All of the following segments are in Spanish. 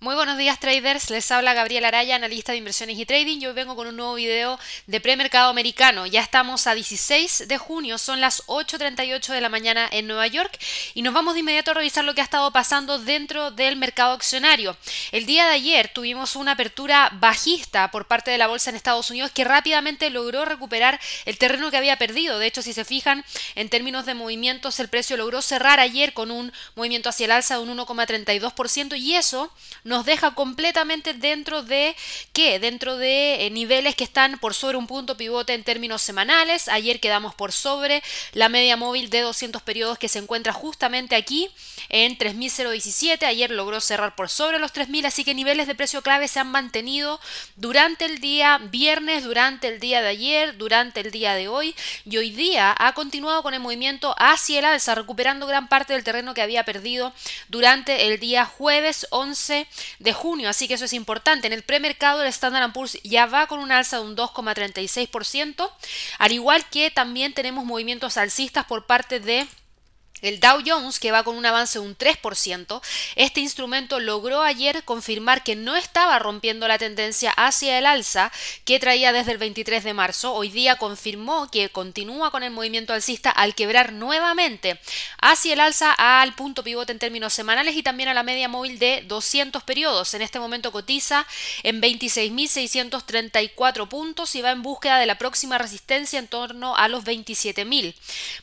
Muy buenos días traders, les habla Gabriel Araya, analista de inversiones y trading. Yo vengo con un nuevo video de premercado americano. Ya estamos a 16 de junio, son las 8.38 de la mañana en Nueva York y nos vamos de inmediato a revisar lo que ha estado pasando dentro del mercado accionario. El día de ayer tuvimos una apertura bajista por parte de la bolsa en Estados Unidos que rápidamente logró recuperar el terreno que había perdido. De hecho, si se fijan en términos de movimientos, el precio logró cerrar ayer con un movimiento hacia el alza de un 1,32% y eso nos deja completamente dentro de qué? Dentro de eh, niveles que están por sobre un punto pivote en términos semanales. Ayer quedamos por sobre la media móvil de 200 periodos que se encuentra justamente aquí en 3017. Ayer logró cerrar por sobre los 3000, así que niveles de precio clave se han mantenido durante el día viernes, durante el día de ayer, durante el día de hoy y hoy día ha continuado con el movimiento hacia el alza, recuperando gran parte del terreno que había perdido durante el día jueves 11 de junio, así que eso es importante. En el premercado el Standard Poor's ya va con un alza de un 2,36%, al igual que también tenemos movimientos alcistas por parte de el Dow Jones, que va con un avance de un 3%, este instrumento logró ayer confirmar que no estaba rompiendo la tendencia hacia el alza que traía desde el 23 de marzo. Hoy día confirmó que continúa con el movimiento alcista al quebrar nuevamente hacia el alza al punto pivote en términos semanales y también a la media móvil de 200 periodos. En este momento cotiza en 26.634 puntos y va en búsqueda de la próxima resistencia en torno a los 27.000.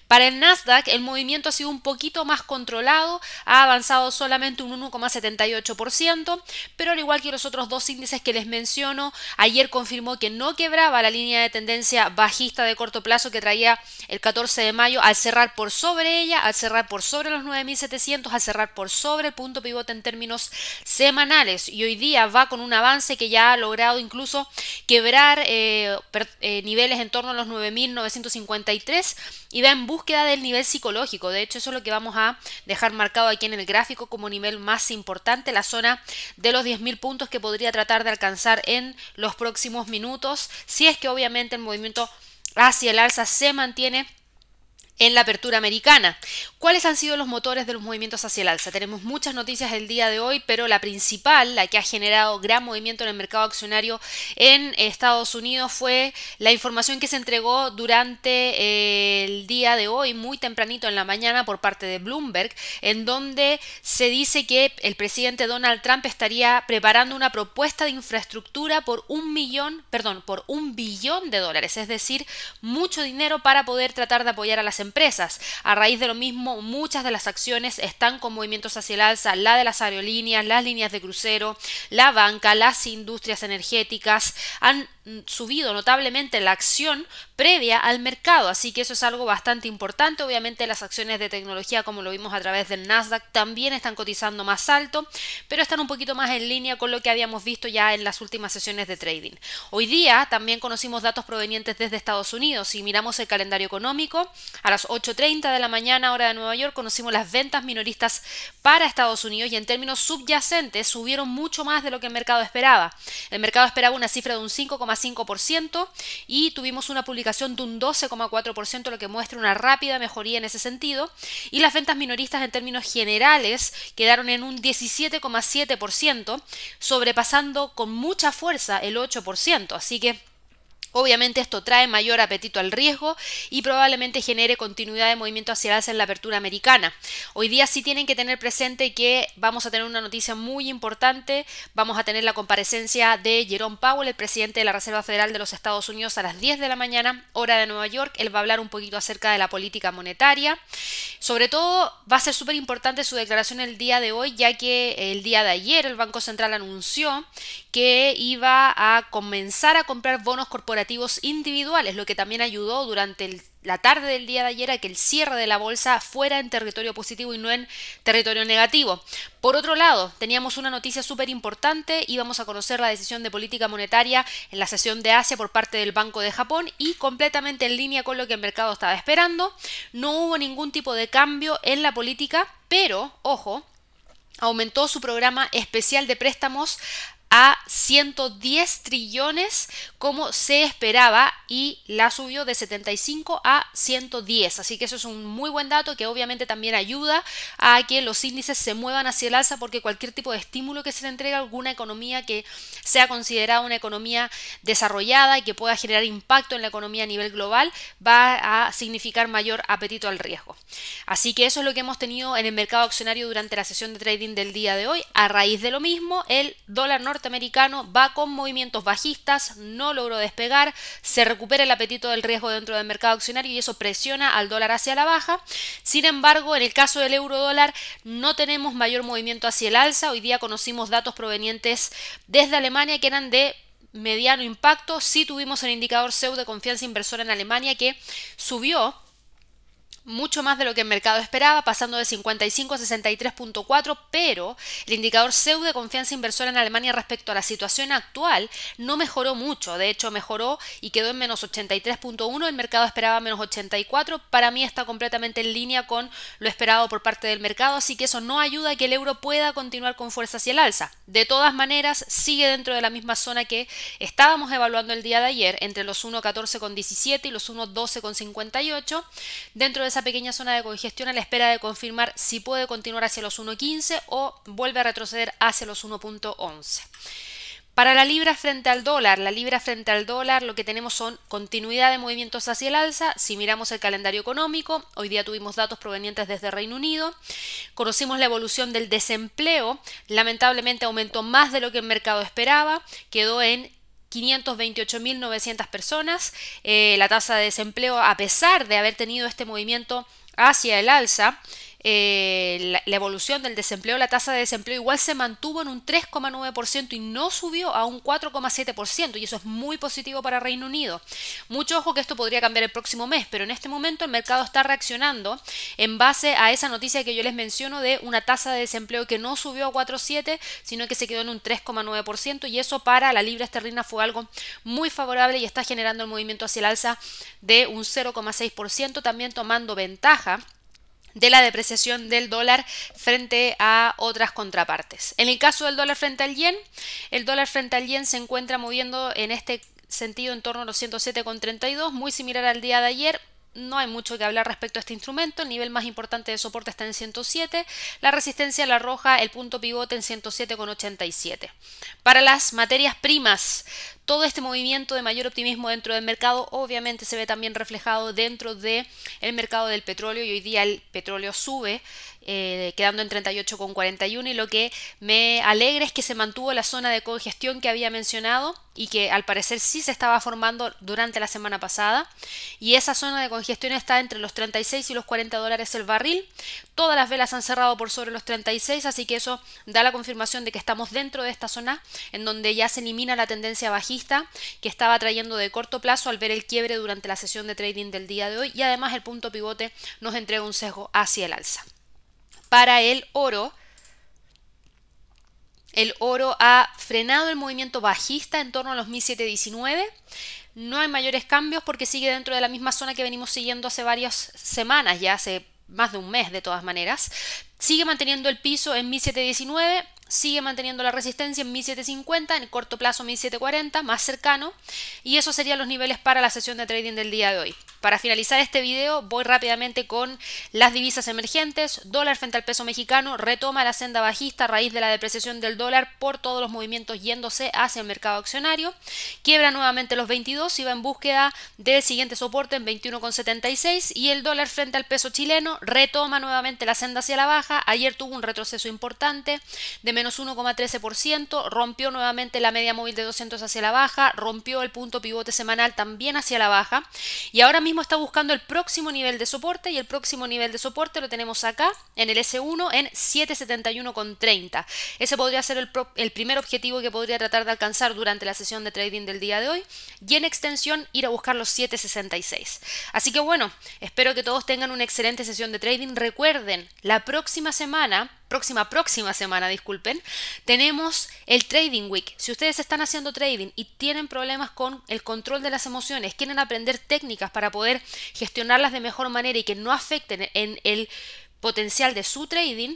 Para el Nasdaq, el movimiento ha sido un poquito más controlado, ha avanzado solamente un 1,78%, pero al igual que los otros dos índices que les menciono, ayer confirmó que no quebraba la línea de tendencia bajista de corto plazo que traía el 14 de mayo al cerrar por sobre ella, al cerrar por sobre los 9.700, al cerrar por sobre el punto pivote en términos semanales y hoy día va con un avance que ya ha logrado incluso quebrar eh, eh, niveles en torno a los 9.953 y va en búsqueda del nivel psicológico. De hecho, eso es lo que vamos a dejar marcado aquí en el gráfico como nivel más importante, la zona de los 10.000 puntos que podría tratar de alcanzar en los próximos minutos, si es que obviamente el movimiento hacia el alza se mantiene en la apertura americana. ¿Cuáles han sido los motores de los movimientos hacia el alza? Tenemos muchas noticias el día de hoy, pero la principal, la que ha generado gran movimiento en el mercado accionario en Estados Unidos, fue la información que se entregó durante eh, el día de hoy, muy tempranito en la mañana, por parte de Bloomberg, en donde se dice que el presidente Donald Trump estaría preparando una propuesta de infraestructura por un millón, perdón, por un billón de dólares, es decir, mucho dinero para poder tratar de apoyar a las empresas. A raíz de lo mismo, muchas de las acciones están con movimientos hacia el alza, la de las aerolíneas, las líneas de crucero, la banca, las industrias energéticas han subido notablemente la acción previa al mercado, así que eso es algo bastante importante. Obviamente las acciones de tecnología, como lo vimos a través del Nasdaq, también están cotizando más alto, pero están un poquito más en línea con lo que habíamos visto ya en las últimas sesiones de trading. Hoy día también conocimos datos provenientes desde Estados Unidos. Si miramos el calendario económico, a las 8.30 de la mañana hora de Nueva York conocimos las ventas minoristas para Estados Unidos y en términos subyacentes subieron mucho más de lo que el mercado esperaba. El mercado esperaba una cifra de un 5,5% y tuvimos una publicación de un 12,4%, lo que muestra una rápida mejoría en ese sentido. Y las ventas minoristas en términos generales quedaron en un 17,7%, sobrepasando con mucha fuerza el 8%. Así que Obviamente esto trae mayor apetito al riesgo y probablemente genere continuidad de movimiento hacia el en la apertura americana. Hoy día sí tienen que tener presente que vamos a tener una noticia muy importante. Vamos a tener la comparecencia de Jerome Powell, el presidente de la Reserva Federal de los Estados Unidos, a las 10 de la mañana, hora de Nueva York. Él va a hablar un poquito acerca de la política monetaria. Sobre todo va a ser súper importante su declaración el día de hoy, ya que el día de ayer el Banco Central anunció que iba a comenzar a comprar bonos corporativos individuales, lo que también ayudó durante la tarde del día de ayer a que el cierre de la bolsa fuera en territorio positivo y no en territorio negativo. Por otro lado, teníamos una noticia súper importante, íbamos a conocer la decisión de política monetaria en la sesión de Asia por parte del Banco de Japón y completamente en línea con lo que el mercado estaba esperando. No hubo ningún tipo de cambio en la política, pero, ojo, aumentó su programa especial de préstamos a 110 trillones como se esperaba y la subió de 75 a 110. Así que eso es un muy buen dato que obviamente también ayuda a que los índices se muevan hacia el alza porque cualquier tipo de estímulo que se le entregue a alguna economía que sea considerada una economía desarrollada y que pueda generar impacto en la economía a nivel global va a significar mayor apetito al riesgo. Así que eso es lo que hemos tenido en el mercado accionario durante la sesión de trading del día de hoy. A raíz de lo mismo, el dólar norteamericano va con movimientos bajistas, no logró despegar, se recupera el apetito del riesgo dentro del mercado accionario y eso presiona al dólar hacia la baja. Sin embargo, en el caso del euro dólar no tenemos mayor movimiento hacia el alza. Hoy día conocimos datos provenientes desde Alemania que eran de mediano impacto. Sí tuvimos el indicador SEU de confianza inversora en Alemania que subió mucho más de lo que el mercado esperaba, pasando de 55 a 63.4, pero el indicador SEU de confianza inversora en Alemania respecto a la situación actual no mejoró mucho, de hecho mejoró y quedó en menos 83.1, el mercado esperaba menos 84, para mí está completamente en línea con lo esperado por parte del mercado, así que eso no ayuda a que el euro pueda continuar con fuerza hacia el alza. De todas maneras, sigue dentro de la misma zona que estábamos evaluando el día de ayer, entre los 1.14,17 y los 1.12,58, dentro de esa pequeña zona de congestión a la espera de confirmar si puede continuar hacia los 1.15 o vuelve a retroceder hacia los 1.11. Para la libra frente al dólar, la libra frente al dólar lo que tenemos son continuidad de movimientos hacia el alza. Si miramos el calendario económico, hoy día tuvimos datos provenientes desde Reino Unido, conocimos la evolución del desempleo, lamentablemente aumentó más de lo que el mercado esperaba, quedó en 528.900 personas. Eh, la tasa de desempleo, a pesar de haber tenido este movimiento hacia el alza, eh, la, evolución del desempleo, la tasa de desempleo igual se mantuvo en un 3,9% y no subió a un 4,7% y eso es muy positivo para Reino Unido. Mucho ojo que esto podría cambiar el próximo mes, pero en este momento el mercado está reaccionando en base a esa noticia que yo les menciono de una tasa de desempleo que no subió a 4,7, sino que se quedó en un 3,9% y eso para la libra esterlina fue algo muy favorable y está generando el movimiento hacia el alza de un 0,6%, también tomando ventaja de la depreciación del dólar frente a otras contrapartes. En el caso del dólar frente al yen, el dólar frente al yen se encuentra moviendo en este sentido en torno a los 107,32, muy similar al día de ayer, no hay mucho que hablar respecto a este instrumento. El nivel más importante de soporte está en 107. La resistencia la arroja el punto pivote en 107,87. Para las materias primas, todo este movimiento de mayor optimismo dentro del mercado obviamente se ve también reflejado dentro del mercado del petróleo y hoy día el petróleo sube eh, quedando en 38,41 y lo que me alegra es que se mantuvo la zona de congestión que había mencionado y que al parecer sí se estaba formando durante la semana pasada. Y esa zona de congestión está entre los 36 y los 40 dólares el barril. Todas las velas han cerrado por sobre los 36 así que eso da la confirmación de que estamos dentro de esta zona en donde ya se elimina la tendencia bajista que estaba trayendo de corto plazo al ver el quiebre durante la sesión de trading del día de hoy. Y además el punto pivote nos entrega un sesgo hacia el alza. Para el oro. El oro ha frenado el movimiento bajista en torno a los 1719. No hay mayores cambios porque sigue dentro de la misma zona que venimos siguiendo hace varias semanas, ya hace más de un mes de todas maneras. Sigue manteniendo el piso en 1719 sigue manteniendo la resistencia en 1750, en el corto plazo 1740, más cercano, y esos serían los niveles para la sesión de trading del día de hoy. Para finalizar este video voy rápidamente con las divisas emergentes, dólar frente al peso mexicano, retoma la senda bajista a raíz de la depreciación del dólar por todos los movimientos yéndose hacia el mercado accionario, quiebra nuevamente los 22 y va en búsqueda del siguiente soporte en 21,76 y el dólar frente al peso chileno retoma nuevamente la senda hacia la baja, ayer tuvo un retroceso importante de menos 1,13%, rompió nuevamente la media móvil de 200 hacia la baja, rompió el punto pivote semanal también hacia la baja y ahora mismo está buscando el próximo nivel de soporte y el próximo nivel de soporte lo tenemos acá en el S1 en 771,30. Ese podría ser el, el primer objetivo que podría tratar de alcanzar durante la sesión de trading del día de hoy y en extensión ir a buscar los 766. Así que bueno, espero que todos tengan una excelente sesión de trading. Recuerden, la próxima semana próxima, próxima semana, disculpen, tenemos el Trading Week. Si ustedes están haciendo trading y tienen problemas con el control de las emociones, quieren aprender técnicas para poder gestionarlas de mejor manera y que no afecten en el potencial de su trading,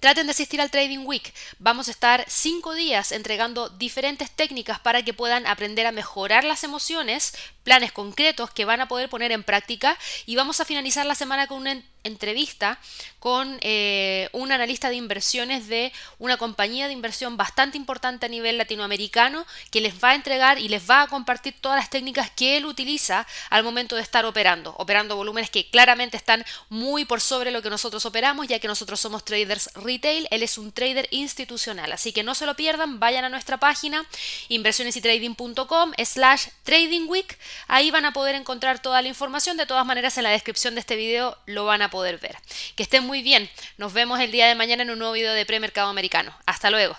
Traten de asistir al Trading Week. Vamos a estar cinco días entregando diferentes técnicas para que puedan aprender a mejorar las emociones, planes concretos que van a poder poner en práctica y vamos a finalizar la semana con una entrevista con eh, un analista de inversiones de una compañía de inversión bastante importante a nivel latinoamericano que les va a entregar y les va a compartir todas las técnicas que él utiliza al momento de estar operando, operando volúmenes que claramente están muy por sobre lo que nosotros operamos ya que nosotros somos traders retail, él es un trader institucional, así que no se lo pierdan, vayan a nuestra página inversionesytrading.com slash trading week, ahí van a poder encontrar toda la información, de todas maneras en la descripción de este video lo van poder ver. Que estén muy bien, nos vemos el día de mañana en un nuevo video de premercado americano. Hasta luego.